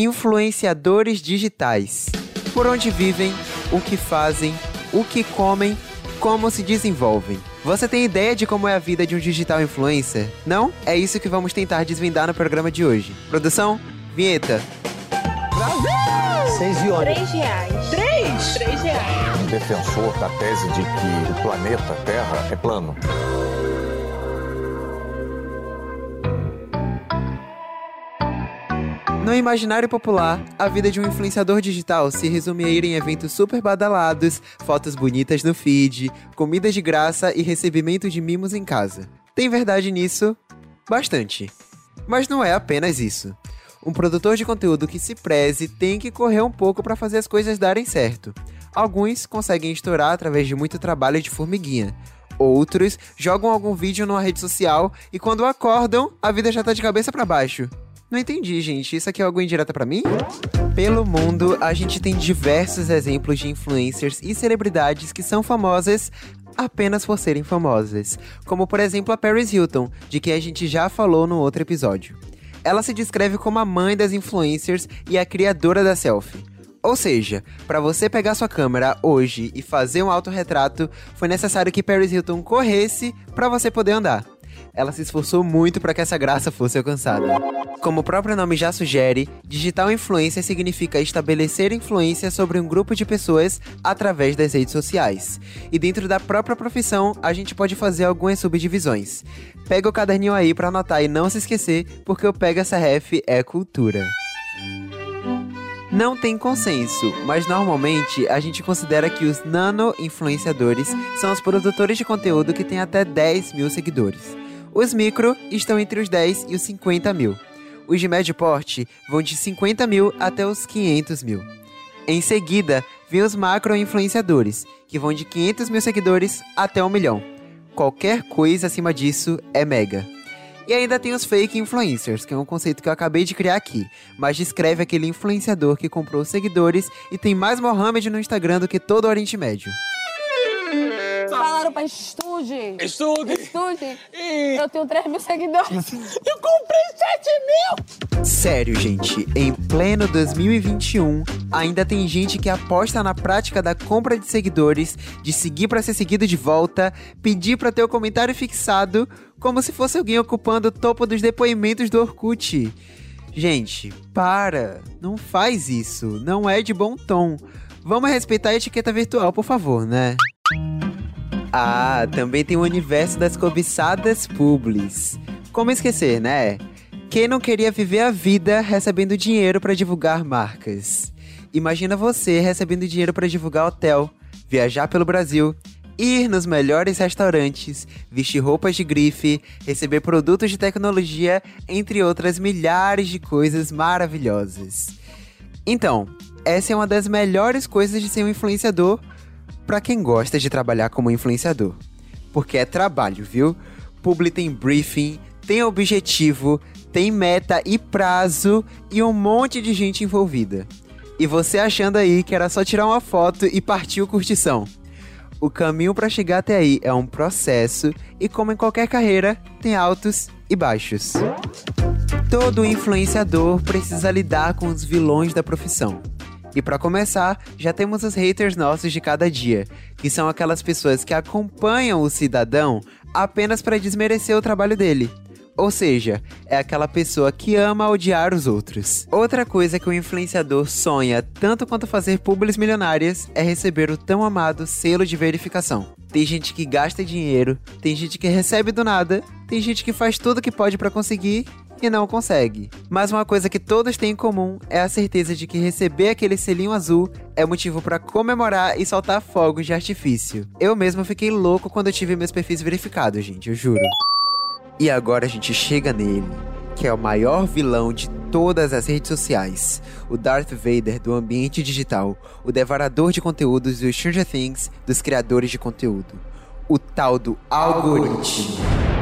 Influenciadores digitais. Por onde vivem, o que fazem, o que comem, como se desenvolvem. Você tem ideia de como é a vida de um digital influencer? Não? É isso que vamos tentar desvendar no programa de hoje. Produção, vinheta. Seis e olha. Três reais. Três? Três reais. defensor da tese de que o planeta Terra é plano. No imaginário popular, a vida de um influenciador digital se resume a ir em eventos super badalados, fotos bonitas no feed, comida de graça e recebimento de mimos em casa. Tem verdade nisso? Bastante. Mas não é apenas isso. Um produtor de conteúdo que se preze tem que correr um pouco para fazer as coisas darem certo. Alguns conseguem estourar através de muito trabalho de formiguinha. Outros jogam algum vídeo numa rede social e quando acordam, a vida já tá de cabeça para baixo. Não entendi, gente. Isso aqui é algo indireta pra mim? Pelo mundo, a gente tem diversos exemplos de influencers e celebridades que são famosas apenas por serem famosas. Como, por exemplo, a Paris Hilton, de quem a gente já falou no outro episódio. Ela se descreve como a mãe das influencers e a criadora da selfie. Ou seja, para você pegar sua câmera hoje e fazer um autorretrato, foi necessário que Paris Hilton corresse para você poder andar. Ela se esforçou muito para que essa graça fosse alcançada. Como o próprio nome já sugere, digital influência significa estabelecer influência sobre um grupo de pessoas através das redes sociais. E dentro da própria profissão, a gente pode fazer algumas subdivisões. Pega o caderninho aí para anotar e não se esquecer, porque o Pega essa ref é cultura. Não tem consenso, mas normalmente a gente considera que os nano-influenciadores são os produtores de conteúdo que têm até 10 mil seguidores. Os micro estão entre os 10 e os 50 mil. Os de médio porte vão de 50 mil até os 500 mil. Em seguida, vem os macro-influenciadores, que vão de 500 mil seguidores até 1 milhão. Qualquer coisa acima disso é mega. E ainda tem os fake influencers, que é um conceito que eu acabei de criar aqui, mas descreve aquele influenciador que comprou seguidores e tem mais Mohamed no Instagram do que todo o Oriente Médio. Falaram pra estude. Estude! Estude. Eu tenho 3 mil seguidores. Eu comprei 7 mil! Sério, gente, em pleno 2021, ainda tem gente que aposta na prática da compra de seguidores, de seguir pra ser seguido de volta, pedir pra ter o comentário fixado, como se fosse alguém ocupando o topo dos depoimentos do Orkut. Gente, para, não faz isso, não é de bom tom. Vamos respeitar a etiqueta virtual, por favor, né? Ah, também tem o universo das cobiçadas publis. Como esquecer, né? Quem não queria viver a vida recebendo dinheiro para divulgar marcas? Imagina você recebendo dinheiro para divulgar hotel, viajar pelo Brasil, ir nos melhores restaurantes, vestir roupas de grife, receber produtos de tecnologia, entre outras milhares de coisas maravilhosas. Então, essa é uma das melhores coisas de ser um influenciador para quem gosta de trabalhar como influenciador. Porque é trabalho, viu? Publi tem briefing, tem objetivo, tem meta e prazo e um monte de gente envolvida. E você achando aí que era só tirar uma foto e partir o curtição. O caminho para chegar até aí é um processo e como em qualquer carreira, tem altos e baixos. Todo influenciador precisa lidar com os vilões da profissão. E para começar, já temos os haters nossos de cada dia, que são aquelas pessoas que acompanham o cidadão apenas para desmerecer o trabalho dele. Ou seja, é aquela pessoa que ama odiar os outros. Outra coisa que o influenciador sonha, tanto quanto fazer publis milionárias, é receber o tão amado selo de verificação. Tem gente que gasta dinheiro, tem gente que recebe do nada, tem gente que faz tudo que pode para conseguir e não consegue. Mas uma coisa que todos têm em comum é a certeza de que receber aquele selinho azul é motivo para comemorar e soltar fogos de artifício. Eu mesmo fiquei louco quando eu tive meus perfis verificados, gente, eu juro. E agora a gente chega nele, que é o maior vilão de todas as redes sociais, o Darth Vader do ambiente digital, o devorador de conteúdos do Stranger Things dos criadores de conteúdo, o tal do algoritmo.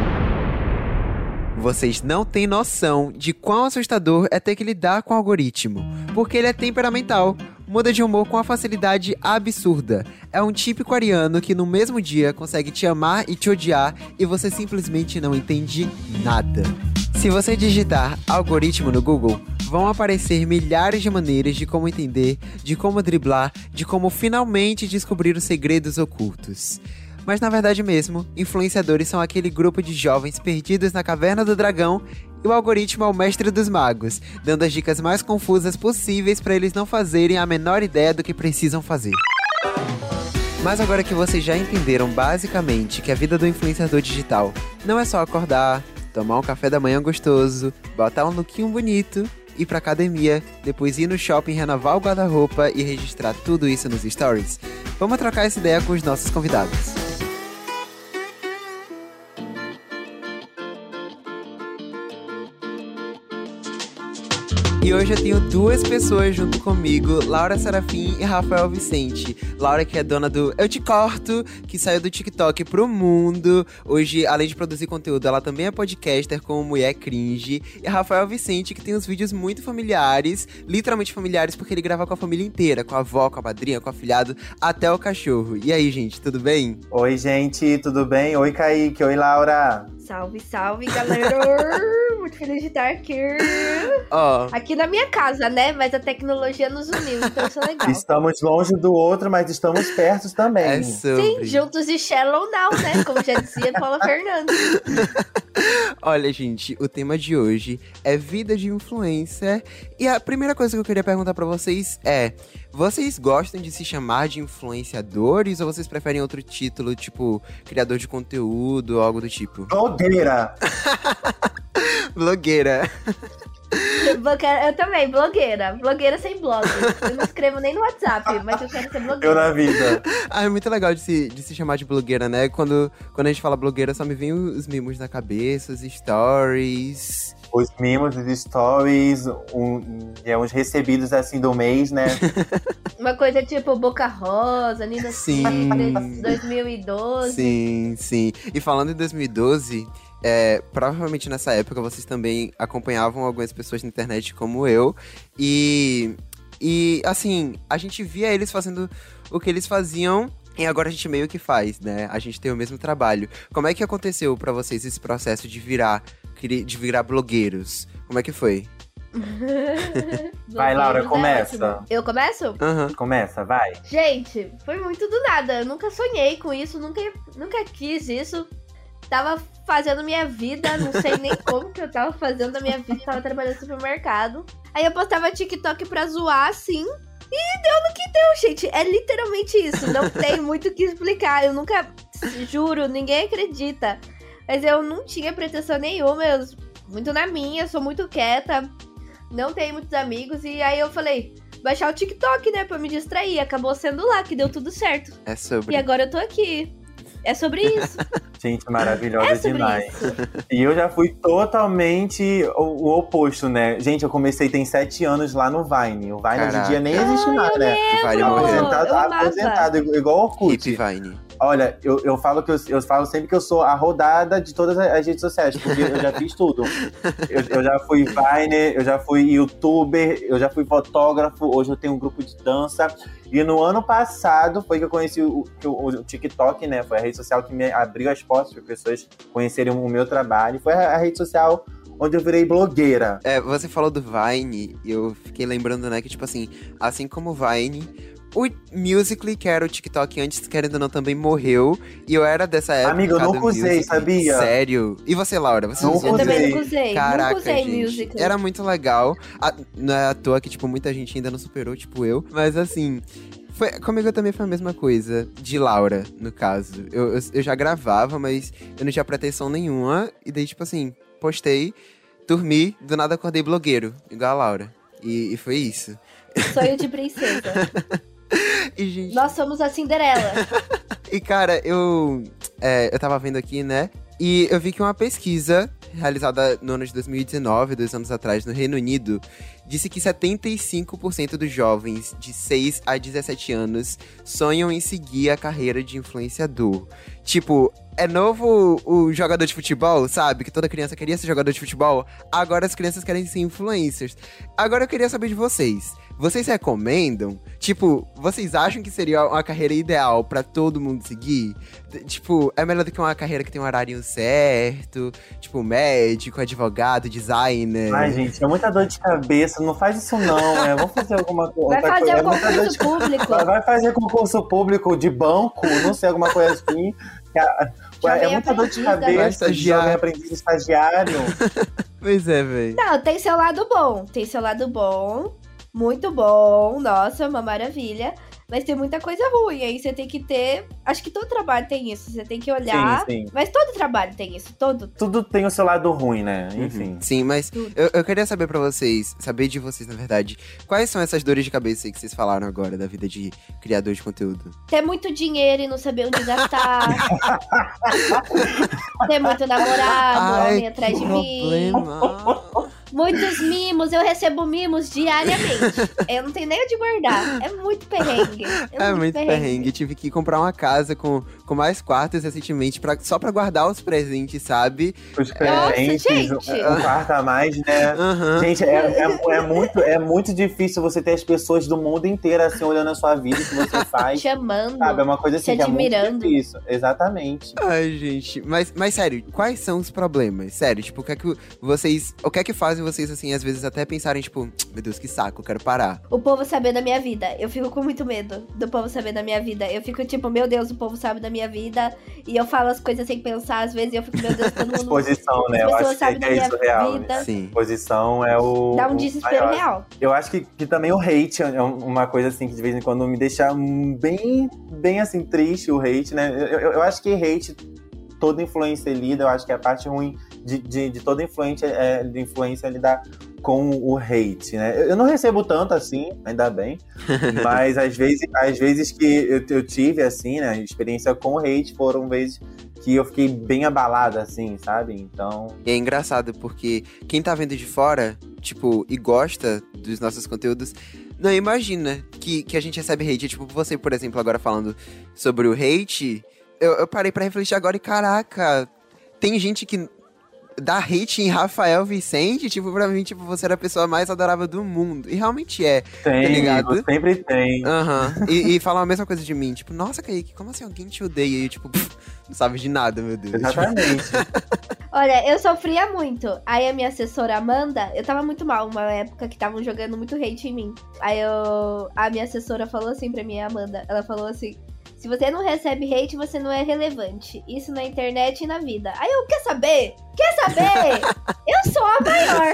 Vocês não têm noção de quão assustador é ter que lidar com o algoritmo, porque ele é temperamental, muda de humor com uma facilidade absurda. É um típico ariano que no mesmo dia consegue te amar e te odiar e você simplesmente não entende nada. Se você digitar algoritmo no Google, vão aparecer milhares de maneiras de como entender, de como driblar, de como finalmente descobrir os segredos ocultos. Mas na verdade mesmo, influenciadores são aquele grupo de jovens perdidos na caverna do dragão e o algoritmo é o mestre dos magos, dando as dicas mais confusas possíveis para eles não fazerem a menor ideia do que precisam fazer. Mas agora que vocês já entenderam basicamente que a vida do influenciador digital não é só acordar, tomar um café da manhã gostoso, botar um lookinho bonito, ir pra academia, depois ir no shopping renovar o guarda-roupa e registrar tudo isso nos stories, vamos trocar essa ideia com os nossos convidados. E hoje eu tenho duas pessoas junto comigo, Laura Serafim e Rafael Vicente. Laura que é dona do Eu Te Corto, que saiu do TikTok pro mundo. Hoje, além de produzir conteúdo, ela também é podcaster como Mulher Cringe. E Rafael Vicente, que tem uns vídeos muito familiares, literalmente familiares, porque ele grava com a família inteira, com a avó, com a madrinha, com o afilhado, até o cachorro. E aí, gente, tudo bem? Oi, gente, tudo bem? Oi, Kaique. Oi, Laura. Salve, salve, galera! Muito feliz de estar aqui. Ó, Aqui na minha casa, né? Mas a tecnologia nos uniu, então isso é legal. Estamos longe do outro, mas estamos perto também. é Sim, juntos e shallow now, né? Como já dizia Paula Fernandes. Olha, gente, o tema de hoje é vida de influencer. E a primeira coisa que eu queria perguntar pra vocês é: vocês gostam de se chamar de influenciadores ou vocês preferem outro título, tipo criador de conteúdo ou algo do tipo? Blogueira. Blogueira- Eu também, blogueira. Blogueira sem blog. Eu não escrevo nem no WhatsApp, mas eu quero ser Eu blogueira. na vida. Ah, é muito legal de se, de se chamar de blogueira, né? Quando, quando a gente fala blogueira, só me vem os mimos na cabeça, os stories. Os mimos, os stories, um, é, uns recebidos assim do mês, né? Uma coisa tipo Boca Rosa, Nina Sim. Secret, 2012. Sim, sim. E falando em 2012, é, provavelmente nessa época vocês também acompanhavam algumas pessoas na internet como eu. E, e assim, a gente via eles fazendo o que eles faziam. E agora a gente meio que faz, né? A gente tem o mesmo trabalho. Como é que aconteceu pra vocês esse processo de virar, de virar blogueiros? Como é que foi? Vai, Laura, é começa. Eu começo? Aham. Começa, vai. Gente, foi muito do nada. Eu nunca sonhei com isso, nunca, nunca quis isso. Tava fazendo minha vida, não sei nem como que eu tava fazendo a minha vida, tava trabalhando no supermercado. Aí eu postava TikTok pra zoar, assim, e deu no que deu, gente. É literalmente isso, não tem muito o que explicar. Eu nunca, juro, ninguém acredita. Mas eu não tinha pretensão nenhuma, eu muito na minha, sou muito quieta, não tenho muitos amigos, e aí eu falei, baixar o TikTok, né, pra me distrair. Acabou sendo lá, que deu tudo certo. É sobre. E agora eu tô aqui. É sobre isso. Gente, maravilhosa É demais. isso. E eu já fui totalmente o, o oposto, né? Gente, eu comecei tem sete anos lá no Vine. O Vine hoje em Caraca. dia nem existe Ai, mais, né? O Vine morreu. Aposentado, aposentado, igual o Orkut. Hip Vine. Olha, eu, eu falo que eu, eu falo sempre que eu sou a rodada de todas as redes sociais, porque eu já fiz tudo. Eu, eu já fui Viner, eu já fui youtuber, eu já fui fotógrafo, hoje eu tenho um grupo de dança. E no ano passado foi que eu conheci o, o, o TikTok, né? Foi a rede social que me abriu as portas para pessoas conhecerem o meu trabalho. Foi a, a rede social onde eu virei blogueira. É, você falou do Vine, e eu fiquei lembrando, né, que, tipo assim, assim como o Vine, o Musical.ly, que era o TikTok antes, querendo ou não, também morreu. E eu era dessa época. Amiga, eu nunca usei, Musical.ly. sabia? Sério? E você, Laura? Você Nunca usou? Eu também usei. nunca usei. Caraca, nunca usei gente. music. Era muito legal. Ah, não é à toa que, tipo, muita gente ainda não superou, tipo eu. Mas assim. Foi, comigo também foi a mesma coisa, de Laura, no caso. Eu, eu, eu já gravava, mas eu não tinha pretensão nenhuma. E daí, tipo assim, postei, dormi, do nada acordei blogueiro, igual a Laura. E, e foi isso. Sonho de princesa. E, gente, Nós somos a Cinderela. E, cara, eu, é, eu tava vendo aqui, né? E eu vi que uma pesquisa realizada no ano de 2019, dois anos atrás, no Reino Unido, disse que 75% dos jovens de 6 a 17 anos sonham em seguir a carreira de influenciador. Tipo, é novo o jogador de futebol, sabe? Que toda criança queria ser jogador de futebol. Agora as crianças querem ser influencers. Agora eu queria saber de vocês. Vocês recomendam? Tipo, vocês acham que seria uma carreira ideal pra todo mundo seguir? Tipo, é melhor do que uma carreira que tem um horário certo, tipo, médico, advogado, designer. Ai, gente, é muita dor de cabeça. Não faz isso, não. É, vamos fazer alguma coisa. Vai fazer coisa. É concurso de- público. Vai fazer concurso público de banco, não sei, alguma coisa assim. É muita dor de cabeça. estagiar. Jovem aprendiz estagiário. Pois é, velho. Não, tem seu lado bom. Tem seu lado bom. Muito bom. Nossa, uma maravilha. Mas tem muita coisa ruim. Aí você tem que ter. Acho que todo trabalho tem isso. Você tem que olhar. Sim, sim. Mas todo trabalho tem isso. Todo. Tudo tem o seu lado ruim, né? Enfim. Sim, mas eu, eu queria saber pra vocês, saber de vocês, na verdade, quais são essas dores de cabeça aí que vocês falaram agora da vida de criador de conteúdo? Ter muito dinheiro e não saber onde gastar. ter muito namorado, homem atrás de mim. Muitos mimos. Eu recebo mimos diariamente. Eu não tenho nem onde guardar. É muito perrengue. É muito perrengue. Tive que comprar uma casa com, com mais quartos recentemente pra, só pra guardar os presentes, sabe? Os Nossa, presentes, gente. um quarto a mais, né? Aham. Gente, é, é, é muito, é muito difícil você ter as pessoas do mundo inteiro assim olhando a sua vida, o que você faz. Chamando. Sabe, é uma coisa assim Se que é muito admirando. difícil. Exatamente. Ai, gente. Mas, mas sério, quais são os problemas? Sério, tipo, o que é que vocês. O que é que fazem vocês, assim, às vezes até pensarem, tipo, meu Deus, que saco, eu quero parar. O povo saber da minha vida. Eu fico com muito medo do povo saber da minha vida. Eu fico tipo, meu Deus, o povo sabe da minha vida. E eu falo as coisas sem pensar, às vezes, e eu fico, meu Deus, todo mundo. Exposição, né? As Eu pessoas acho que sabem é, é minha isso real. Né? Sim. Exposição é o. Dá um desespero maior. real. Eu acho que, que também o hate é um- uma coisa assim que de vez em quando me deixa bem, bem assim, triste o hate, né? Eu, eu, eu acho que hate, toda influência lida, eu acho que a parte ruim de, de, de toda influência é de influência é lidar com o hate, né? Eu, não recebo tanto assim, ainda bem, mas às vezes, às vezes que eu, eu tive, assim, né, experiência com hate foram vezes que eu fiquei bem abalada, assim, sabe? Então, E é engraçado porque quem tá vendo de fora, tipo, e gosta dos nossos conteúdos, não imagina que, que a gente recebe hate. Tipo, você, por exemplo, agora falando sobre o hate, eu, eu parei pra refletir agora e caraca, tem gente que dá hate em Rafael Vicente, tipo, pra mim, tipo, você era a pessoa mais adorável do mundo. E realmente é. tem, ligado? sempre tem. Aham. E, e falam a mesma coisa de mim, tipo, nossa, Kaique, como assim alguém te odeia? E eu, tipo, pff, não sabe de nada, meu Deus. Exatamente. Olha, eu sofria muito. Aí a minha assessora Amanda, eu tava muito mal, uma época que estavam jogando muito hate em mim. Aí eu. A minha assessora falou assim pra mim, a Amanda. Ela falou assim. Se você não recebe hate, você não é relevante. Isso na internet e na vida. Aí eu, quer saber? Quer saber? Eu sou a maior.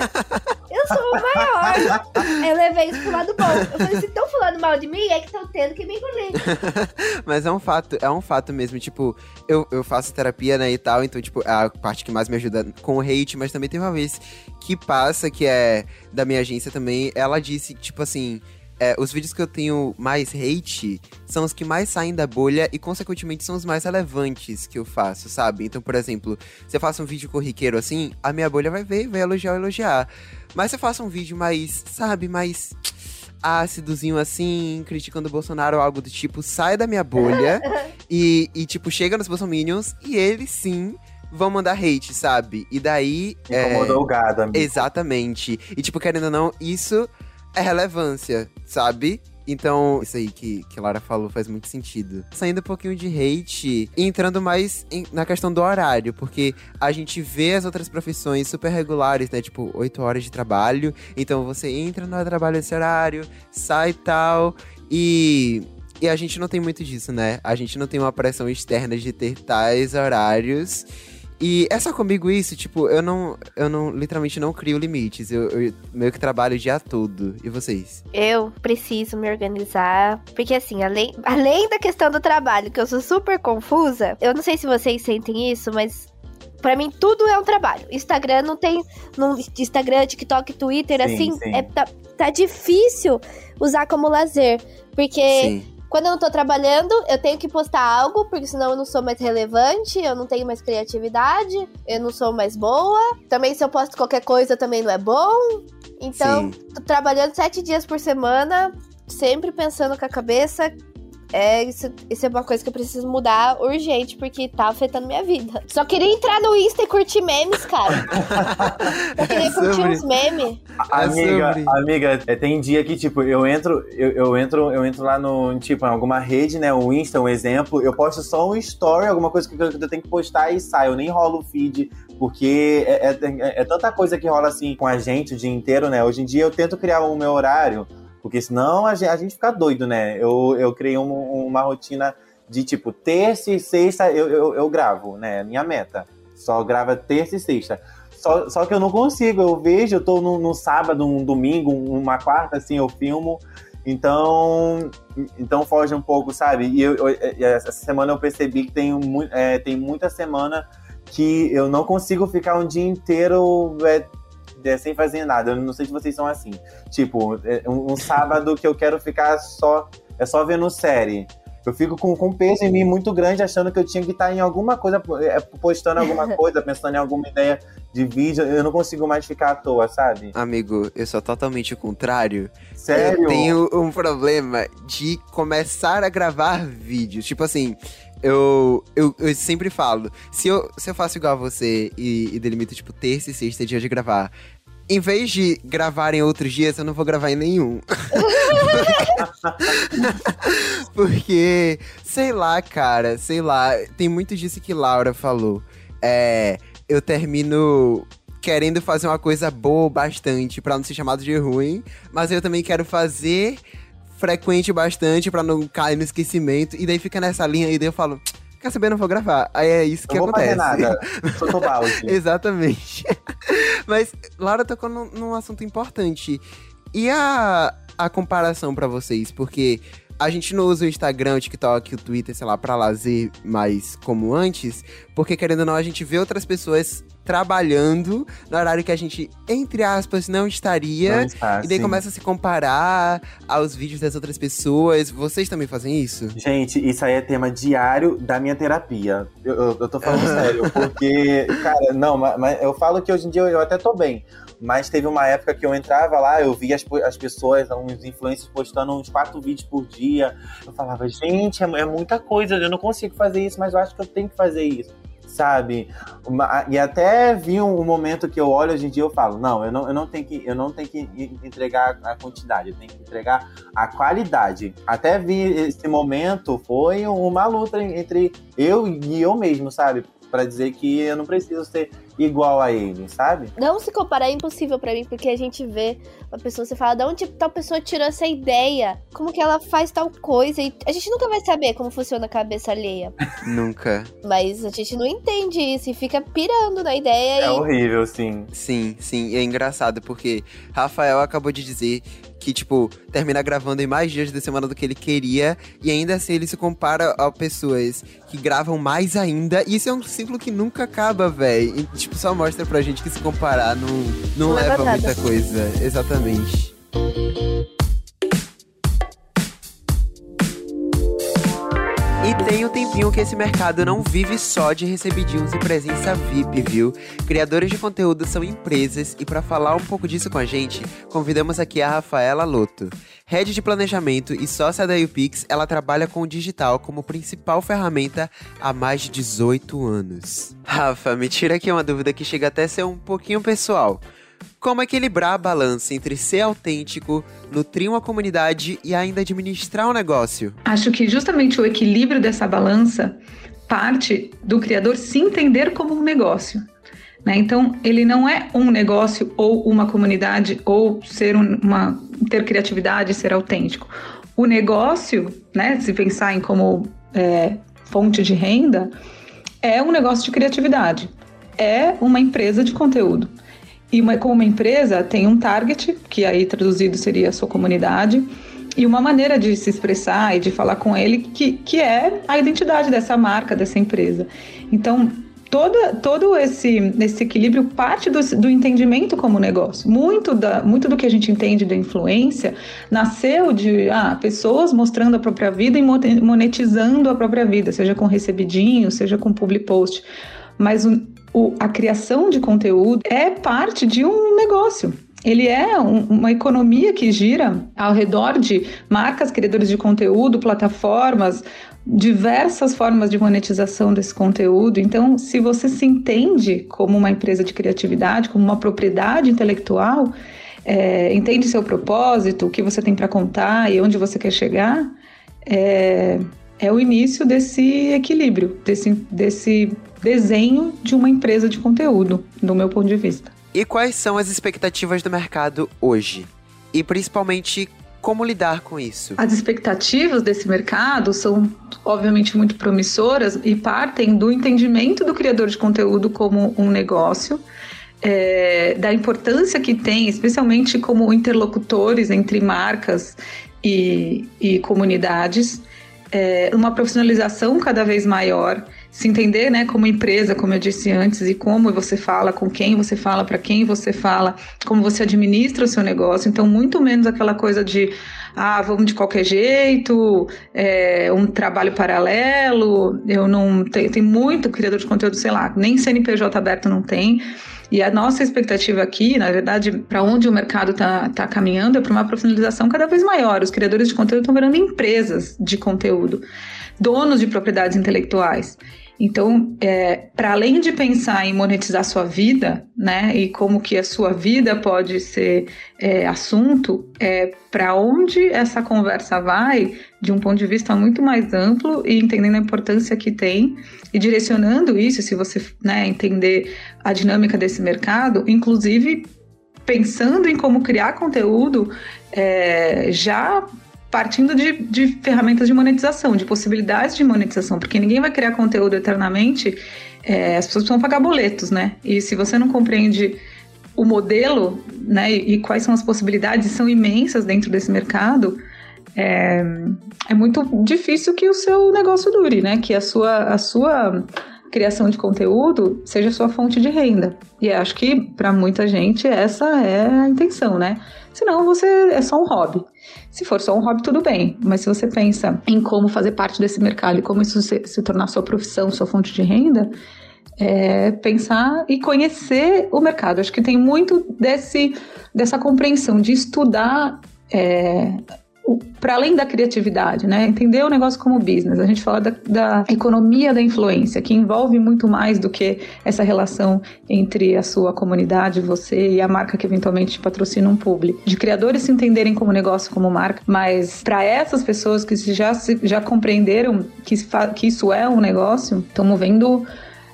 Eu sou a maior. Aí eu levei isso pro lado bom. Eu falei, se estão falando mal de mim, é que estão tendo que me engolir. Mas é um fato, é um fato mesmo, tipo, eu, eu faço terapia, né, e tal, então, tipo, a parte que mais me ajuda com o hate, mas também tem uma vez que passa, que é da minha agência também, ela disse, tipo assim, é, os vídeos que eu tenho mais hate são os que mais saem da bolha e, consequentemente, são os mais relevantes que eu faço, sabe? Então, por exemplo, se eu faço um vídeo corriqueiro assim, a minha bolha vai ver, vai elogiar ou elogiar. Mas se eu faço um vídeo mais, sabe, mais ácidozinho assim, criticando o Bolsonaro ou algo do tipo, sai da minha bolha e, e, tipo, chega nos Bolsominions e eles sim vão mandar hate, sabe? E daí. é, Incomodou o gado, amigo. Exatamente. E, tipo, querendo ou não, isso é relevância, sabe? Então, isso aí que, que Lara falou faz muito sentido. Saindo um pouquinho de hate entrando mais em- na questão do horário, porque a gente vê as outras profissões super regulares, né? Tipo, 8 horas de trabalho. Então você entra no trabalho esse horário, sai tal. E. E a gente não tem muito disso, né? A gente não tem uma pressão externa de ter tais horários. E é só comigo isso, tipo, eu não, eu não, literalmente não crio limites. Eu, eu meio que trabalho o dia todo. E vocês? Eu preciso me organizar. Porque, assim, além, além da questão do trabalho, que eu sou super confusa, eu não sei se vocês sentem isso, mas. Pra mim, tudo é um trabalho. Instagram não tem. No Instagram, TikTok, Twitter, Sim, assim, sim. é- tá, tá difícil usar como lazer. Porque Sim. Quando eu não tô trabalhando, eu tenho que postar algo, porque senão eu não sou mais relevante, eu não tenho mais criatividade, eu não sou mais boa. Também se eu posto qualquer coisa também não é bom. Então, Sim. tô trabalhando sete dias por semana, sempre pensando com a cabeça É, isso, isso é uma coisa que eu preciso mudar urgente, porque tá afetando minha vida. Só queria entrar no Insta e curtir memes, cara. eu queria curtir sobre- uns memes. Amiga, sobre. amiga, é, tem dia que, tipo, eu entro, eu, eu entro, eu entro lá no, tipo, em alguma rede, né? O Insta, um exemplo, eu posto só um story, alguma coisa que eu, que eu tenho que postar e sai. Eu nem rolo o feed, porque é, é- é- é tanta coisa que rola assim com a gente o dia inteiro, né? Hoje em dia eu tento criar o meu horário, porque senão a gente, a gente fica doido, né? Eu, eu criei um- uma rotina de tipo, terça e sexta eu, eu, eu gravo, né? Minha meta. Só grava terça e sexta. Só, só que eu não consigo, eu vejo, eu tô no, sábado, um domingo, uma quarta, assim, eu filmo. Então, então foge um pouco, sabe? E eu, eu- essa semana eu percebi que tem, é, tem muita semana que eu não consigo ficar um dia inteiro é, sem fazer nada. Eu não sei se vocês são assim. Tipo, é, um, um sábado que eu quero ficar só, é só vendo série. Eu fico com, com um peso em mim muito grande, achando que eu tinha que estar em alguma coisa, é, postando alguma coisa, pensando em alguma ideia de vídeo. Eu não consigo mais ficar à toa, sabe? Amigo, eu sou totalmente o contrário. Sério? Eu tenho um problema de começar a gravar vídeos. Tipo assim, eu, eu, eu sempre falo, se eu, se eu faço igual a você e, e delimito, tipo, terça e sexta é dia de gravar. Em vez de gravar em outros dias, eu não vou gravar em nenhum. Porque, sei lá, cara, sei lá. Tem muito disso que Laura falou. É, eu termino querendo fazer uma coisa boa bastante pra não ser chamado de ruim, mas eu também quero fazer frequente bastante pra não cair no esquecimento. E daí fica nessa linha e daí eu falo, quer saber, não vou gravar. Aí é isso que não vou acontece. fazer nada. Sou balde. Exatamente. Mas Laura tocou num, num assunto importante. E a, a comparação pra vocês? Porque a gente não usa o Instagram, o TikTok, o Twitter, sei lá, pra lazer mais como antes. Porque, querendo ou não, a gente vê outras pessoas trabalhando no horário que a gente, entre aspas, não estaria. Não está, e daí sim. começa a se comparar aos vídeos das outras pessoas. Vocês também fazem isso? Gente, isso aí é tema diário da minha terapia. Eu, eu, eu tô falando sério, porque, cara, não, ma- mas, eu falo que hoje em dia eu, eu até tô bem. Mas teve uma época que eu entrava lá, eu via as, as pessoas, uns influencers postando uns quatro vídeos por dia. Eu falava, gente, é, é muita coisa, eu não consigo fazer isso, mas eu acho que eu tenho que fazer isso. Sabe? Uma- e até vi um, um momento que eu olho hoje em dia eu falo, não, eu não, eu não tenho que, eu não tenho que en- entregar a quantidade, eu tenho que entregar a qualidade. Até vi esse momento, foi uma luta entre eu e eu mesmo, sabe? Pra dizer que eu não preciso ser igual a ele, sabe? Não se comparar é impossível pra mim, porque a gente vê uma pessoa, você fala, de onde tal pessoa tirou essa ideia? Como que ela faz tal coisa? E a gente nunca vai saber como funciona a cabeça alheia. Nunca. Mas a gente não entende isso e fica pirando na ideia É e. horrível, sim. Sim, sim, e é engraçado porque Rafael acabou de dizer que, tipo, termina gravando em mais dias da semana do que ele queria, e ainda assim ele se compara a pessoas que gravam mais ainda, e isso é um ciclo que nunca acaba, véi. E, tipo, só mostra pra gente que se comparar não, não, Não leva leva muita coisa. Exatamente. Tem um tempinho que esse mercado não vive só de recebidinhos e presença VIP, viu? Criadores de conteúdo são empresas e para falar um pouco disso com a gente, convidamos aqui a Rafaela Loto. Head de planejamento e sócia da UPix, ela trabalha com o digital como principal ferramenta há mais de 18 anos. Rafa, me tira aqui uma dúvida que chega até a ser um pouquinho pessoal. Como equilibrar a balança entre ser autêntico, nutrir uma comunidade e ainda administrar um negócio? Acho que justamente o equilíbrio dessa balança parte do criador se entender como um negócio. né? Então, ele não é um negócio ou uma comunidade ou ser um- uma ter criatividade, ser autêntico. O negócio, né, se pensar em como é, fonte de renda, é um negócio de criatividade, é uma empresa de conteúdo. E uma, como uma empresa tem um target, que aí traduzido seria a sua comunidade, e uma maneira de se expressar e de falar com ele que, que é a identidade dessa marca, dessa empresa. Então, toda, todo esse, esse equilíbrio parte do, do entendimento como negócio. Muito, da, muito do que a gente entende da influência nasceu de ah, pessoas mostrando a própria vida e monetizando a própria vida, seja com recebidinho, seja com public post. Mas o, o- a criação de conteúdo é parte de um negócio. ele é um, uma economia que gira ao redor de marcas, criadores de conteúdo, plataformas, diversas formas de monetização desse conteúdo. Então, se você se entende como uma empresa de criatividade, como uma propriedade intelectual, é, entende seu propósito, o que você tem para contar e onde você quer chegar, é, é o início desse equilíbrio, desse, desse desenho de uma empresa de conteúdo, do meu ponto de vista. E quais são as expectativas do mercado hoje? E principalmente como lidar com isso? As expectativas desse mercado são, obviamente, muito promissoras e partem do entendimento do criador de conteúdo como um negócio, é, da importância que tem, especialmente como interlocutores entre marcas e, e comunidades, é, uma profissionalização cada vez maior se entender, né, como empresa, como eu disse antes, e como você fala, com quem você fala, para quem você fala, como você administra o seu negócio. Então, muito menos aquela coisa de ah, vamos de qualquer jeito, é, um trabalho paralelo. Eu não tenho, tem muito criador de conteúdo, sei lá, nem CNPJ aberto não tem. E a nossa expectativa aqui, na verdade, para onde o mercado está tá caminhando, é para uma profissionalização cada vez maior. Os criadores de conteúdo estão virando empresas de conteúdo, donos de propriedades intelectuais. Então, é, para além de pensar em monetizar sua vida, né, e como que a sua vida pode ser é, assunto, é, para onde essa conversa vai, de um ponto de vista muito mais amplo e entendendo a importância que tem e direcionando isso, se você né, entender a dinâmica desse mercado, inclusive pensando em como criar conteúdo é, já partindo de, de ferramentas de monetização, de possibilidades de monetização, porque ninguém vai criar conteúdo eternamente, é, as pessoas precisam pagar boletos, né? E se você não compreende o modelo, né, e, e quais são as possibilidades, são imensas dentro desse mercado, é, é muito difícil que o seu negócio dure, né? Que a sua, a sua criação de conteúdo seja sua fonte de renda. E acho que para muita gente essa é a intenção, né? Senão você é só um hobby. Se for só um hobby, tudo bem. Mas se você pensa em como fazer parte desse mercado e como isso se, se tornar sua profissão, sua fonte de renda, é pensar e conhecer o mercado. Acho que tem muito desse, dessa compreensão de estudar é, para além da criatividade, né? Entender o negócio como business. A gente fala da, da, economia da influência, que envolve muito mais do que essa relação entre a sua comunidade, você e a marca que eventualmente patrocina um publi. De criadores se entenderem como negócio, como marca, mas para essas pessoas que já, já compreenderam que, que isso é um negócio, estão movendo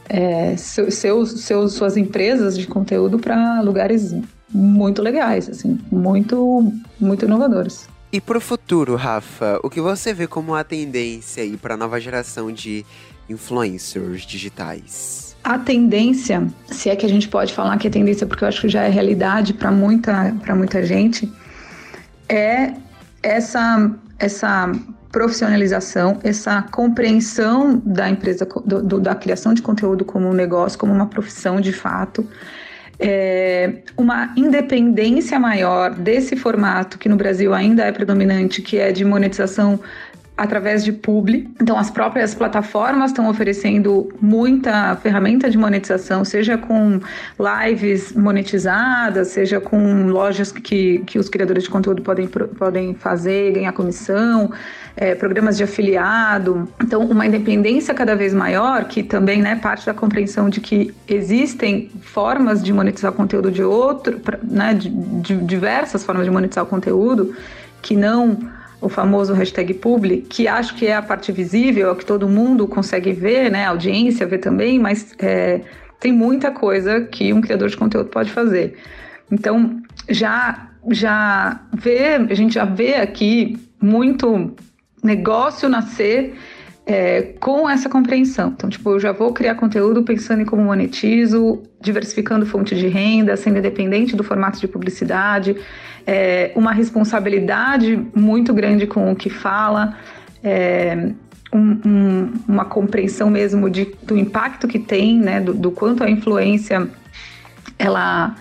é, seus, seus, suas empresas de conteúdo para lugares muito legais, assim, muito, muito inovadores. E pro futuro, Rafa, o que você vê como a tendência aí para a nova geração de influencers digitais? A tendência, se é que a gente pode falar que é tendência, porque eu acho que já é realidade para muita, muita gente, é essa, essa profissionalização, essa compreensão da empresa, do, do, da criação de conteúdo como um negócio, como uma profissão de fato é, uma independência maior desse formato que no Brasil ainda é predominante, que é de monetização através de publi. Então, as próprias plataformas estão oferecendo muita ferramenta de monetização, seja com lives monetizadas, seja com lojas que, que os criadores de conteúdo podem, podem fazer, ganhar comissão, é, programas de afiliado. Então, uma independência cada vez maior, que também né, parte da compreensão de que existem formas de monetizar conteúdo de outro, né, de, de diversas formas de monetizar o conteúdo, que não o famoso hashtag publi, que acho que é a parte visível, é que todo mundo consegue ver, né? A audiência vê também, mas é, tem muita coisa que um criador de conteúdo pode fazer. Então, já, já vê, a gente já vê aqui muito negócio nascer é, com essa compreensão. Então, tipo, eu já vou criar conteúdo pensando em como monetizo, diversificando fonte de renda, sendo independente do formato de publicidade, é, uma responsabilidade muito grande com o que fala, é, um, um, uma compreensão mesmo de, do impacto que tem, né, do, do quanto a influência ela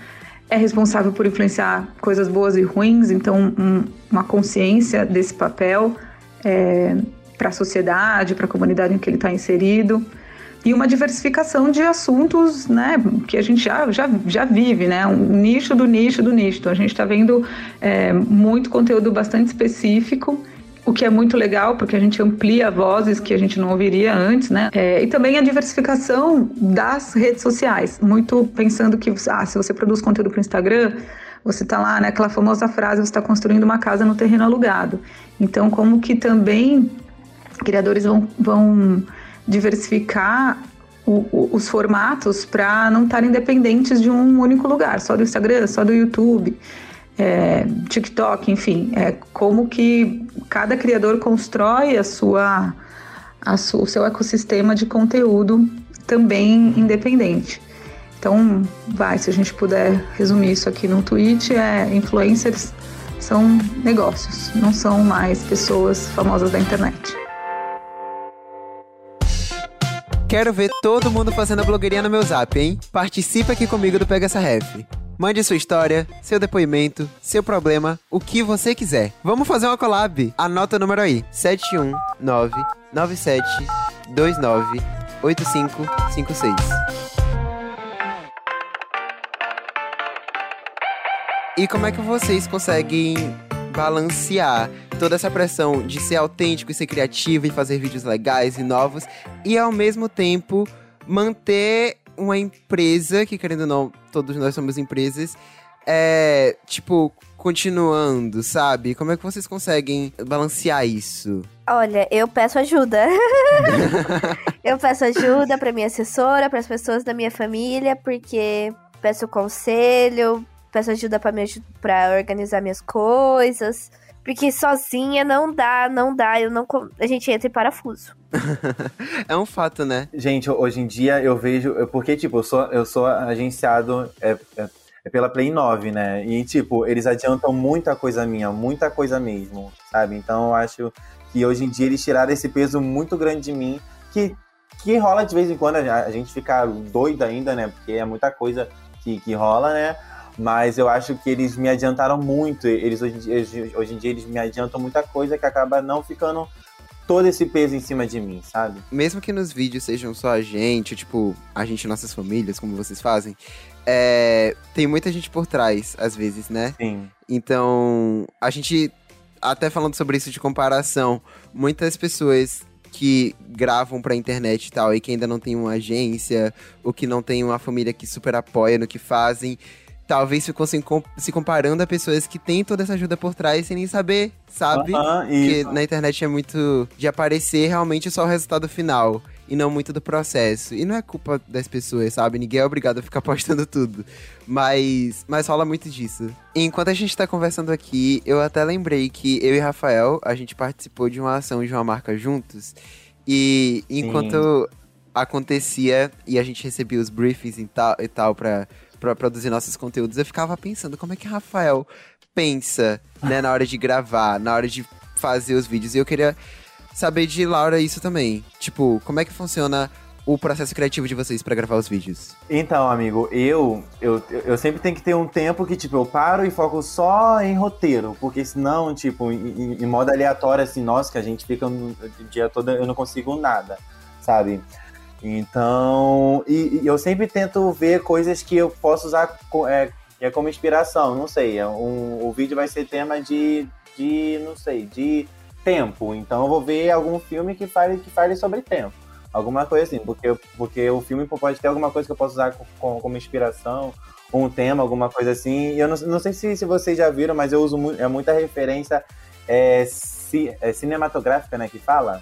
é responsável por influenciar coisas boas e ruins, então um, uma consciência desse papel é, para a sociedade, para a comunidade em que ele está inserido. e uma diversificação de assuntos, né, que a gente já, já, já vive, né, um nicho do nicho do nicho. Então, a gente está vendo é, muito conteúdo bastante específico o que é muito legal, porque a gente amplia vozes que a gente não ouviria antes, né? É, e também a diversificação das redes sociais, muito pensando que ah, se você produz conteúdo para o Instagram, você está lá, né, famosa frase, você está construindo uma casa no terreno alugado. Então, como que também criadores vão, vão diversificar o, o, os formatos para não estarem dependentes de um único lugar, só do Instagram, só do YouTube é, TikTok, enfim, é como que cada criador constrói a sua, a su, o seu ecossistema de conteúdo também independente. Então, vai, se a gente puder resumir isso aqui no tweet, é influencers são negócios, não são mais pessoas famosas da internet. Quero ver todo mundo fazendo a blogueirinha no meu zap, hein? Participa aqui comigo do Pega essa Ref. Mande sua história, seu depoimento, seu problema, o que você quiser. Vamos fazer uma collab. Anota o número aí: 719 97 29 8556. E como é que vocês conseguem balancear toda essa pressão de ser autêntico e ser criativo e fazer vídeos legais e novos e ao mesmo tempo manter uma empresa, que querendo ou não, todos nós somos empresas, é, tipo, continuando, sabe? Como é que vocês conseguem balancear isso? Olha, eu peço ajuda. eu peço ajuda para minha assessora, para as pessoas da minha família, porque peço conselho, peço ajuda para organizar minhas coisas. Porque sozinha não dá, não dá, eu não a gente entra em parafuso. é um fato, né? Gente, hoje em dia eu vejo, porque tipo, eu sou eu sou agenciado é, é, é pela Play 9, né? E tipo, eles adiantam muita coisa minha, muita coisa mesmo, sabe? Então eu acho que hoje em dia eles tiraram esse peso muito grande de mim, que que rola de vez em quando a gente fica doido ainda, né? Porque é muita coisa que, que rola, né? Mas eu acho que eles me adiantaram muito. Eles hoje, hoje em dia eles me adiantam muita coisa que acaba não ficando todo esse peso em cima de mim, sabe? Mesmo que nos vídeos sejam só a gente, tipo, a gente e nossas famílias, como vocês fazem, é, tem muita gente por trás, às vezes, né? Sim. Então, a gente, até falando sobre isso de comparação, muitas pessoas que gravam pra internet e tal, e que ainda não tem uma agência, ou que não tem uma família que super apoia no que fazem, talvez ficassem se comparando a pessoas que têm toda essa ajuda por trás sem nem saber, sabe? Uh -huh, que na internet é muito de aparecer realmente só o resultado final e não muito do processo. E não é culpa das pessoas, sabe? Ninguém é obrigado a ficar postando tudo. Mas, mas rola muito disso. Enquanto a gente tá conversando aqui, eu até lembrei que eu e Rafael, a gente participou de uma ação de uma marca juntos. E enquanto Sim. acontecia e a gente recebia os briefings e tal, e tal pra para produzir nossos conteúdos, eu ficava pensando como é que Rafael pensa, né, na hora de gravar, na hora de fazer os vídeos. E eu queria saber de Laura isso também. Tipo, como é que funciona o processo criativo de vocês para gravar os vídeos? Então, amigo, eu, eu eu sempre tenho que ter um tempo que, tipo, eu paro e foco só em roteiro, porque senão, tipo, em, em modo aleatório, assim, nossa, que a gente fica o dia todo, eu não consigo nada, sabe? Então, e, e, eu sempre tento ver coisas que eu posso usar é, é como inspiração, não sei. É um, o vídeo vai ser tema de, de, não sei, de tempo. Então eu vou ver algum filme que fale, que fale sobre tempo. Alguma coisa assim, porque, porque o filme pode ter alguma coisa que eu posso usar como, como inspiração, um tema, alguma coisa assim. Eu não, não sei se, se vocês já viram, mas eu uso mu é muita referência é, ci, é, cinematográfica, né, que fala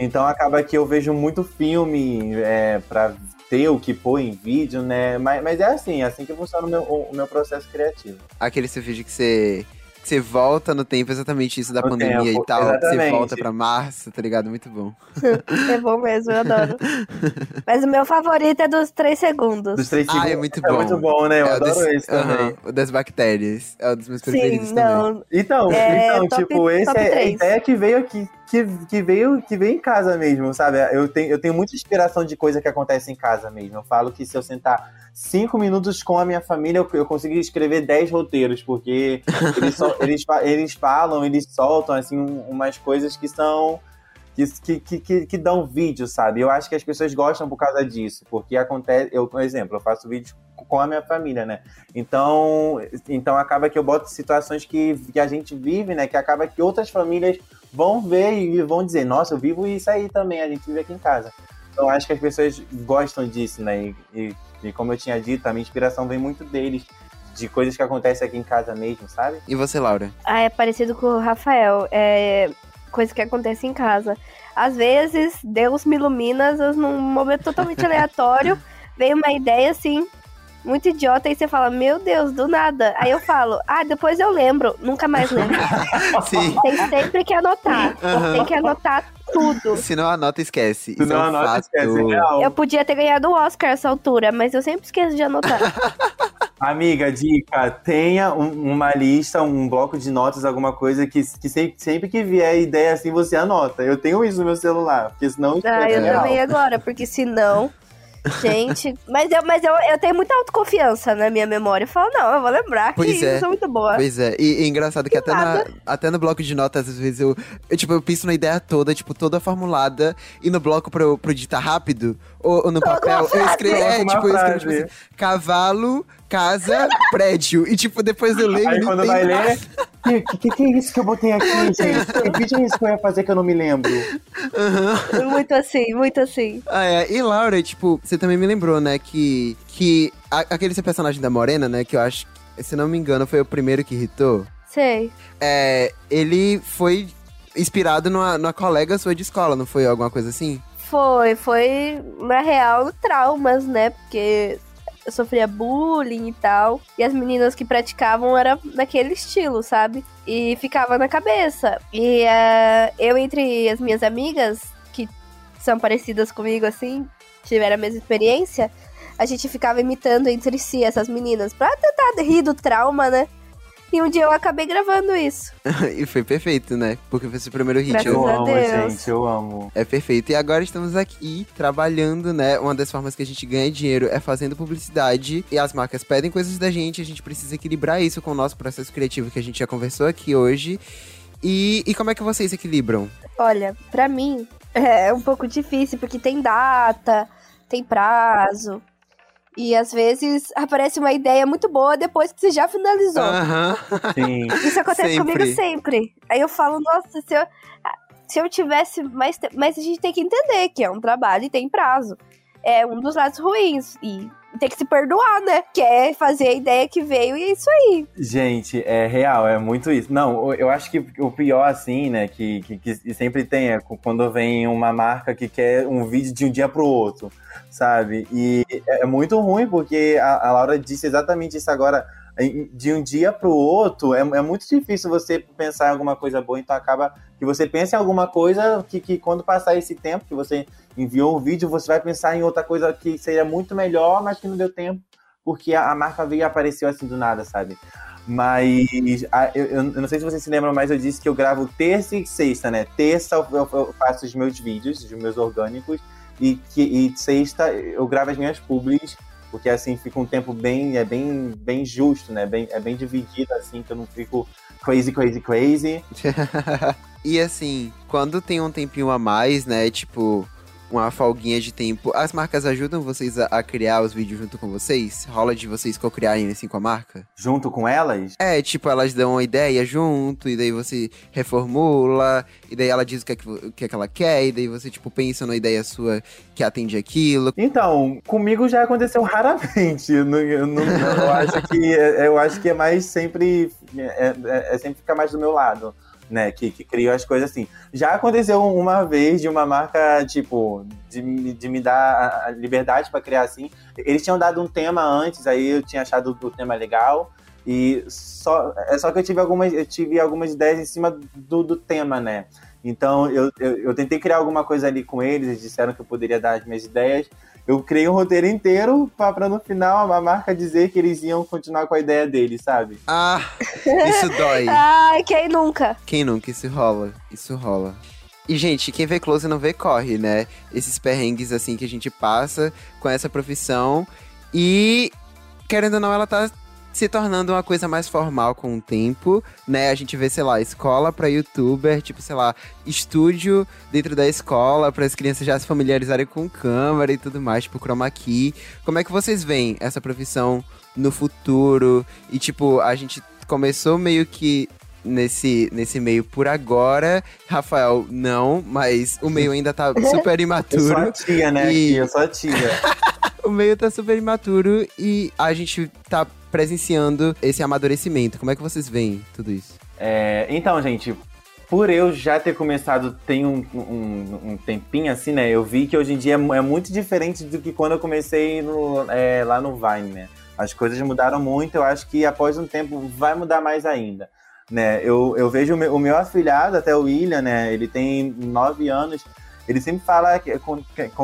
então acaba que eu vejo muito filme é, para ter o que pôr em vídeo, né? Mas, mas é assim, é assim que funciona o meu, o meu processo criativo. Aquele seu vídeo que você você volta no tempo, exatamente isso da no pandemia tempo, e tal. Exatamente. Você volta pra março, tá ligado? Muito bom. é bom mesmo, eu adoro. Mas o meu favorito é dos três segundos. Dos três segundos. Ah, é muito bom. É muito bom, né? Eu é adoro esse também. Uh -huh, o das bactérias. É um dos meus preferidos Sim, também. Não. Então, é, então top, tipo, esse é a ideia que veio aqui. Que, que, veio, que veio em casa mesmo, sabe? Eu tenho, eu tenho muita inspiração de coisa que acontece em casa mesmo. Eu falo que se eu sentar cinco minutos com a minha família, eu, eu consegui escrever dez roteiros, porque eles, so, eles, eles falam, eles soltam, assim, umas coisas que são que, que, que, que dão vídeo, sabe? Eu acho que as pessoas gostam por causa disso, porque acontece, eu, por exemplo, eu faço vídeo com a minha família, né? Então, então acaba que eu boto situações que, que a gente vive, né? Que acaba que outras famílias vão ver e vão dizer, nossa, eu vivo isso aí também, a gente vive aqui em casa. Então acho que as pessoas gostam disso, né? E, e, e como eu tinha dito, a minha inspiração vem muito deles, de coisas que acontecem aqui em casa mesmo, sabe? E você, Laura? Ah, é parecido com o Rafael. É coisa que acontece em casa. Às vezes, Deus me ilumina, às vezes, num momento totalmente aleatório, vem uma ideia assim, muito idiota, e você fala, meu Deus, do nada. Aí eu falo, ah, depois eu lembro, nunca mais lembro. Sim. Tem sempre que anotar. Aham. Tem que anotar tudo. Se não anota, esquece. Tu Isso não é um anota, fato. esquece, é real. Eu podia ter ganhado o Oscar essa altura, mas eu sempre esqueço de anotar. Amiga, dica, tenha um- uma lista, um bloco de notas, alguma coisa que, que sempre, sempre que vier ideia assim, você anota. Eu tenho isso no meu celular, porque senão ah, eu é também agora, porque senão. Gente, mas eu, mas eu, eu tenho muita autoconfiança na minha memória. Eu falo, não, eu vou lembrar Pois que é. eu sou muito boa. Pois é, e, e engraçado que até, na- até no bloco de notas, às vezes eu, eu, tipo, eu penso na ideia toda, tipo, toda formulada, e no bloco pra eu, pra eu digitar rápido, ou, ou no papel, eu escrevo, é, tipo, eu escrevo, tipo assim, cavalo, casa, prédio, e tipo, depois eu leio e Aí quando tem vai ler, que, que, que é isso que eu botei aqui, gente? Que vídeo é isso que eu ia fazer que eu não me lembro? Muito assim, muito assim. Ah, é. E Laura, tipo, você também me lembrou, né, que, que a- aquele seu personagem da Morena, né, que eu acho, se não me engano, foi o primeiro que irritou, Sei. é, ele foi inspirado numa, numa colega sua de escola, não foi alguma coisa assim? Foi, foi, na real, traumas, né? Porque eu sofria bullying e tal. E as meninas que praticavam era naquele estilo, sabe? E ficava na cabeça. E eh, eu, entre as minhas amigas, que são parecidas comigo assim, tiveram a mesma experiência, a gente ficava imitando entre si essas meninas pra tentar rir do trauma, né? E um dia eu acabei gravando isso. e foi perfeito, né? Porque foi seu primeiro hit. Graças Eu a amo, Deus. gente, eu amo. É perfeito. E agora estamos aqui trabalhando, né? Uma das formas que a gente ganha dinheiro é fazendo publicidade. E as marcas pedem coisas da gente. A gente precisa equilibrar isso com o nosso processo criativo que a gente já conversou aqui hoje. E, e como é que vocês equilibram? Olha, pra mim é um pouco difícil porque tem data, tem prazo. E às vezes aparece uma ideia muito boa depois que você já finalizou. Aham. Sim. Isso acontece sempre. comigo sempre. Aí eu falo, nossa, se eu, se eu tivesse mais tempo. Mas a gente tem que entender que é um trabalho e tem prazo. É um dos lados ruins. E tem que se perdoar, né? Que é fazer a ideia que veio e é isso aí. Gente, é real, é muito isso. Não, eu acho que o pior, assim, né, que, que, que sempre tem é quando vem uma marca que quer um vídeo de um dia pro outro, sabe? E é muito ruim, porque a, a Laura disse exatamente isso agora. De um dia pro outro, é, é muito difícil você pensar em alguma coisa boa, então acaba que você pensa em alguma coisa que, que quando passar esse tempo que você enviou o vídeo, você vai pensar em outra coisa que seria muito melhor, mas que não deu tempo, porque a, a marca veio e apareceu assim do nada, sabe? Mas a- eu, eu não sei se vocês se lembram, mas eu disse que eu gravo terça e sexta, né? Terça eu, eu- eu faço os meus vídeos, os meus orgânicos, e, que, e sexta eu gravo as minhas publis, porque assim fica um tempo bem, é bem, bem justo, né? Bem, é bem dividido, assim, que eu não fico crazy, crazy, crazy. e assim, quando tem um tempinho a mais, né? Tipo, uma folguinha de tempo, as marcas ajudam vocês a, a criar os vídeos junto com vocês? Rola de vocês co-criarem assim com a marca? Junto com elas, É, tipo, elas dão uma ideia junto, e daí você reformula, e daí ela diz o que é que, o que, é que ela quer, e daí você, tipo, pensa numa ideia sua que atende aquilo. Então, comigo já aconteceu raramente. Eu, não- eu não- eu acho que eu acho que é mais sempre é, é- é sempre ficar mais do meu lado, né? Que, que crio as coisas assim. Já aconteceu uma vez de uma marca tipo de, de me dar a liberdade para criar assim. Eles tinham dado um tema antes, aí eu tinha achado o tema legal. E só, é só que eu tive algumas, eu tive algumas ideias em cima do, do tema, né? Então eu, eu, eu tentei criar alguma coisa ali com eles, eles disseram que eu poderia dar as minhas ideias. Eu criei um roteiro inteiro pra, pra no final a marca dizer que eles iam continuar com a ideia deles, sabe? Ah, isso dói. Ai, quem nunca? Quem nunca? Isso rola. Isso rola. E, gente, quem vê close não vê corre, né? Esses perrengues, assim, que a gente passa com essa profissão. E, querendo ou não, ela tá se tornando uma coisa mais formal com o tempo, né? A gente vê, sei lá, escola para youtuber, tipo, sei lá, estúdio dentro da escola para as crianças já se familiarizarem com câmera e tudo mais, tipo chroma key. Como é que vocês veem essa profissão no futuro? E tipo, a gente começou meio que nesse, nesse meio por agora. Rafael, não, mas o meio ainda tá super imaturo. Eu sou a tia, né? E... Eu sou a tia. o meio tá super imaturo e a gente tá presenciando esse amadurecimento. Como é que vocês veem tudo isso? É, então, gente, por eu já ter começado tem um, um, um, tempinho assim, né? Eu vi que hoje em dia é, é muito diferente do que quando eu comecei no, é, lá no Vine, né? As coisas mudaram muito, eu acho que após um tempo vai mudar mais ainda. Né? Eu, eu vejo o meu, o meu afilhado, até o William, né? Ele tem nove anos, ele sempre fala,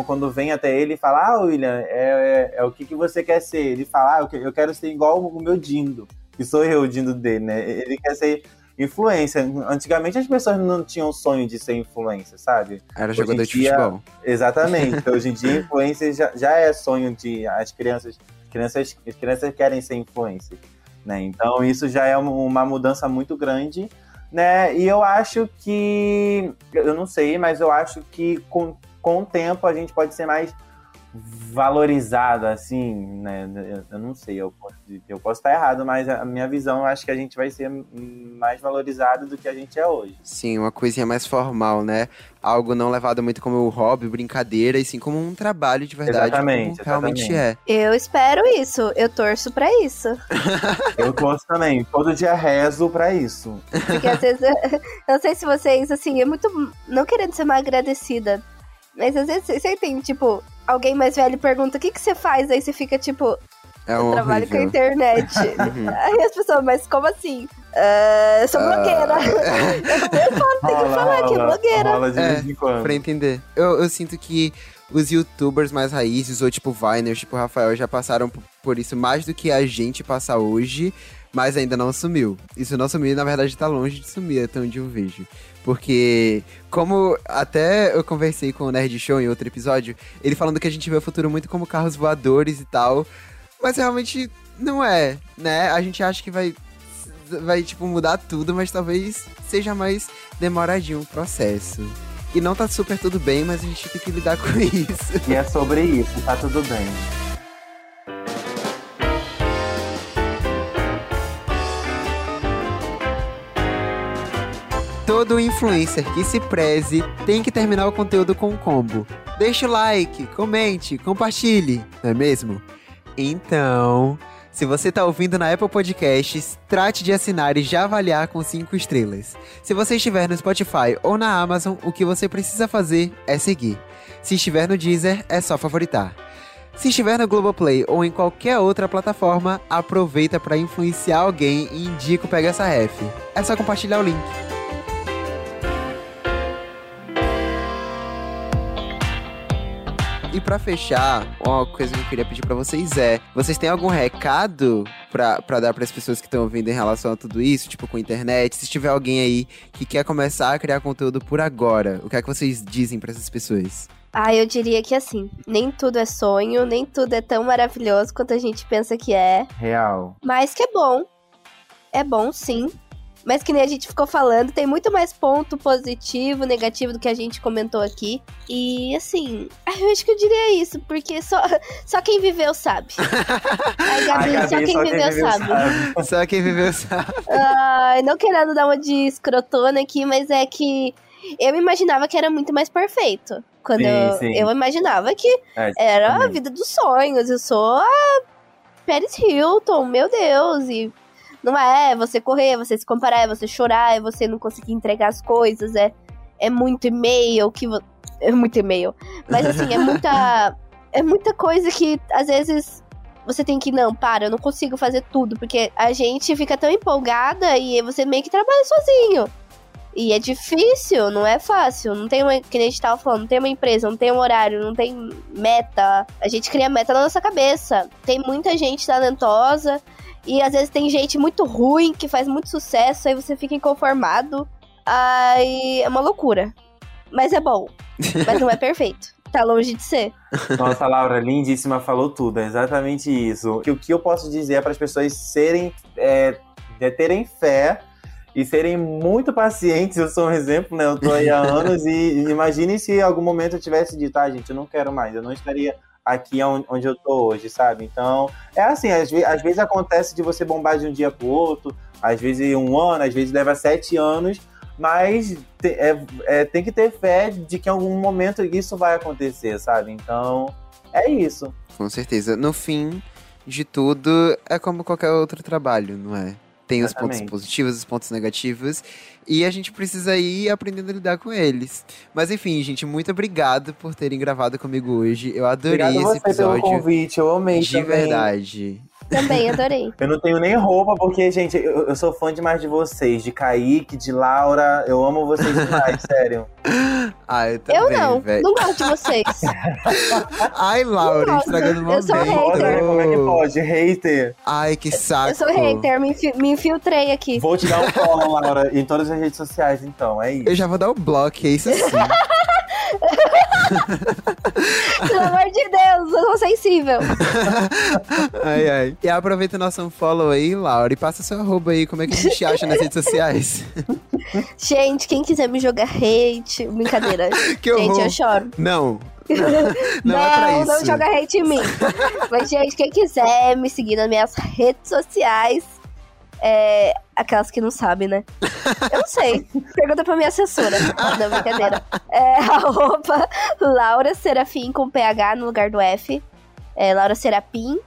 quando vem até ele, fala, ah, William, é, é, é, o que, que você quer ser? Ele fala, ah, eu quero ser igual o meu Dindo, que sou eu, o Dindo dele, né? Ele quer ser influência. Antigamente as pessoas não tinham sonho de ser influência, sabe? Era hoje jogador dia, de futebol. Exatamente. hoje em dia, influência já, já é sonho de as crianças. Crianças, as crianças querem ser influência. Né? Então isso já é uma mudança muito grande né? E eu acho que. Eu não sei, mas eu acho que com, com o tempo a gente pode ser mais valorizado, assim, né? Eu, não sei, eu, eu posso estar errado, mas a minha visão eu acho que a gente vai ser mais valorizado do que a gente é hoje. Sim, uma coisinha mais formal, né? Algo não levado muito como hobby, brincadeira, e sim como um trabalho de verdade, exatamente, como realmente é. Eu espero isso, eu torço para isso. eu torço também, todo dia rezo para isso. Porque às vezes, eu não sei se vocês, assim, é muito, não querendo ser mal agradecida, mas às vezes você tem, tipo, alguém mais velho pergunta o que, que você faz, aí você fica tipo. É eu trabalho horrível. com a internet. Aí as pessoas, mas como assim? Uh, eu sou uh... blogueira. eu falo, tem que falar que é blogueira. Rola de é, vez em quando. Pra entender. Eu, eu sinto que os youtubers mais raízes, ou tipo Viners, tipo Rafael, já passaram por isso mais do que a gente passa hoje, mas ainda não sumiu. Isso não sumiu, na verdade tá longe de sumir, até onde eu vejo. Porque, como até eu conversei com o Nerd Show em outro episódio, ele falando que a gente vê o futuro muito como carros voadores e tal. Mas realmente não é, né? A gente acha que vai, vai tipo, mudar tudo, mas talvez seja mais demoradinho o processo. E não tá super tudo bem, mas a gente tem que lidar com isso. E é sobre isso, tá tudo bem. Todo influencer que se preze tem que terminar o conteúdo com um combo. Deixe o like, comente, compartilhe, não é mesmo? Então, se você está ouvindo na Apple Podcasts, trate de assinar e já avaliar com 5 estrelas. Se você estiver no Spotify ou na Amazon, o que você precisa fazer é seguir. Se estiver no Deezer, é só favoritar. Se estiver no Globoplay ou em qualquer outra plataforma, aproveita para influenciar alguém e indica o Pega essa Ref. É só compartilhar o link. E para fechar, uma coisa que eu queria pedir para vocês é: vocês têm algum recado para dar para as pessoas que estão ouvindo em relação a tudo isso, tipo com a internet? Se tiver alguém aí que quer começar a criar conteúdo por agora, o que é que vocês dizem para essas pessoas? Ah, eu diria que assim, nem tudo é sonho, nem tudo é tão maravilhoso quanto a gente pensa que é. Real. Mas que é bom. É bom, sim. Mas que nem a gente ficou falando, tem muito mais ponto positivo, negativo do que a gente comentou aqui. E assim, eu acho que eu diria isso, porque só, só quem viveu sabe. Ai, Gabi, Ai, Gabi só, quem, só viveu, quem viveu sabe. sabe. Só quem viveu sabe. Ai, não querendo dar uma de escrotona aqui, mas é que eu imaginava que era muito mais perfeito. Quando sim, eu, sim. eu imaginava que é, era também. a vida dos sonhos. Eu sou a Paris Hilton, meu Deus, e não é você correr, você se comparar, é você chorar, é você não conseguir entregar as coisas, é, é muito e-mail que vo... é muito e-mail. Mas assim, é muita é muita coisa que às vezes você tem que não, para, eu não consigo fazer tudo, porque a gente fica tão empolgada e você meio que trabalha sozinho. E é difícil, não é fácil. Não tem uma, que a gente tava falando, não tem uma empresa, não tem um horário, não tem meta. A gente cria meta na nossa cabeça. Tem muita gente talentosa e às vezes tem gente muito ruim que faz muito sucesso, aí você fica inconformado. Aí é uma loucura. Mas é bom. Mas não é perfeito. Tá longe de ser. Nossa, Laura, lindíssima, falou tudo. É exatamente isso. Que o que eu posso dizer é para as pessoas serem, é, é, terem fé e serem muito pacientes. Eu sou um exemplo, né? Eu tô aí há anos e imagine se em algum momento eu tivesse dito, ah, gente, eu não quero mais, eu não estaria aqui onde eu tô hoje, sabe? Então, é assim, às, ve às vezes acontece de você bombar de um dia pro outro, às vezes um ano, às vezes leva sete anos, mas te, é, é, tem que ter fé de que em algum momento isso vai acontecer, sabe? Então, é isso. Com certeza. No fim de tudo, é como qualquer outro trabalho, não é? Tem Exatamente. os pontos positivos, os pontos negativos. E a gente precisa ir aprendendo a lidar com eles. Mas enfim, gente, muito obrigado por terem gravado comigo hoje. Eu adorei Obrigado esse episódio. Pelo convite, eu amei De também. verdade. Também adorei. eu não tenho nem roupa, porque, gente, eu, eu, sou fã demais de vocês, de Kaique, de Laura. Eu amo vocês demais, sério. Ah, eu também, Eu não, véio. não gosto de vocês. Ai, Laura, estragando o eu sou momento. hater. Como é que pode? Hater. Ai, que saco. Eu sou hater, me, infi- me infiltrei aqui. Vou te dar um follow, Laura, em todas as redes sociais, então. É isso. Eu já vou dar o bloco, é isso sim. Pelo amor de Deus, eu sou sensível. ai, ai. E aproveita o nosso unfollow aí, Laura, e passa seu arroba aí, como é que a gente acha nas redes sociais. Gente, quem quiser me jogar hate, brincadeira. Que Gente, horror. eu choro. Não. Não, é pra isso. não joga hate em mim. Mas, gente, quem quiser me seguir nas minhas redes sociais, é, aquelas que não sabem, né? Eu não sei. Pergunta pra minha assessora. Não, brincadeira. É arroba Laura Serafim com PH no lugar do F. É Laura Serapim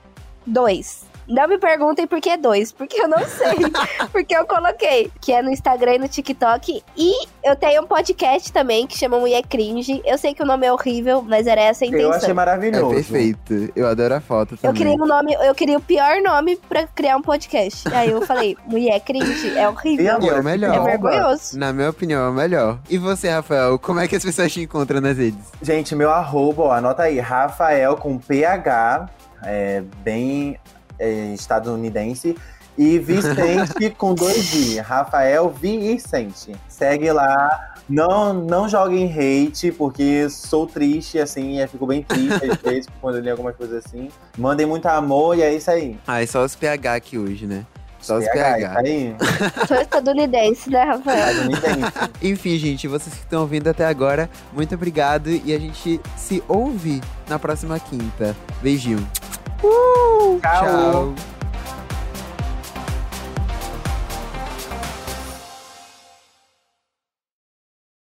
2. Não me perguntem por que dois, porque eu não sei. porque eu coloquei. Que é no Instagram e no TikTok. E eu tenho um podcast também que chama Mulher Cringe. Eu sei que o nome é horrível, mas era essa a intenção. Eu achei É maravilhoso. perfeito. Eu adoro a foto Eu também. queria um nome, eu queria o pior nome pra criar um podcast. Aí eu falei, mulher cringe, é E horrível. amor, E é o melhor. É vergonhoso. Na minha opinião, é o melhor. E você, Rafael, como é que as pessoas te encontram nas redes? Gente, meu arroba, ó, anota aí, Rafael com PH, é, bem é, estadunidense. E Vicente com dois I, Rafael Vicente. Segue lá. Não, não joguem hate, porque sou triste, assim, eu fico bem triste às vezes quando eu li algumas coisas assim. Mandem muito amor e é isso aí. Ah, é só os PH aqui hoje, né? Só os PH, PH. aí. Sou estadunidense, né, Rafael? Estadunidense. Enfim, gente, vocês que estão ouvindo até agora, muito obrigado e a gente se ouve na próxima quinta. Beijinho. Tchau. Tchau.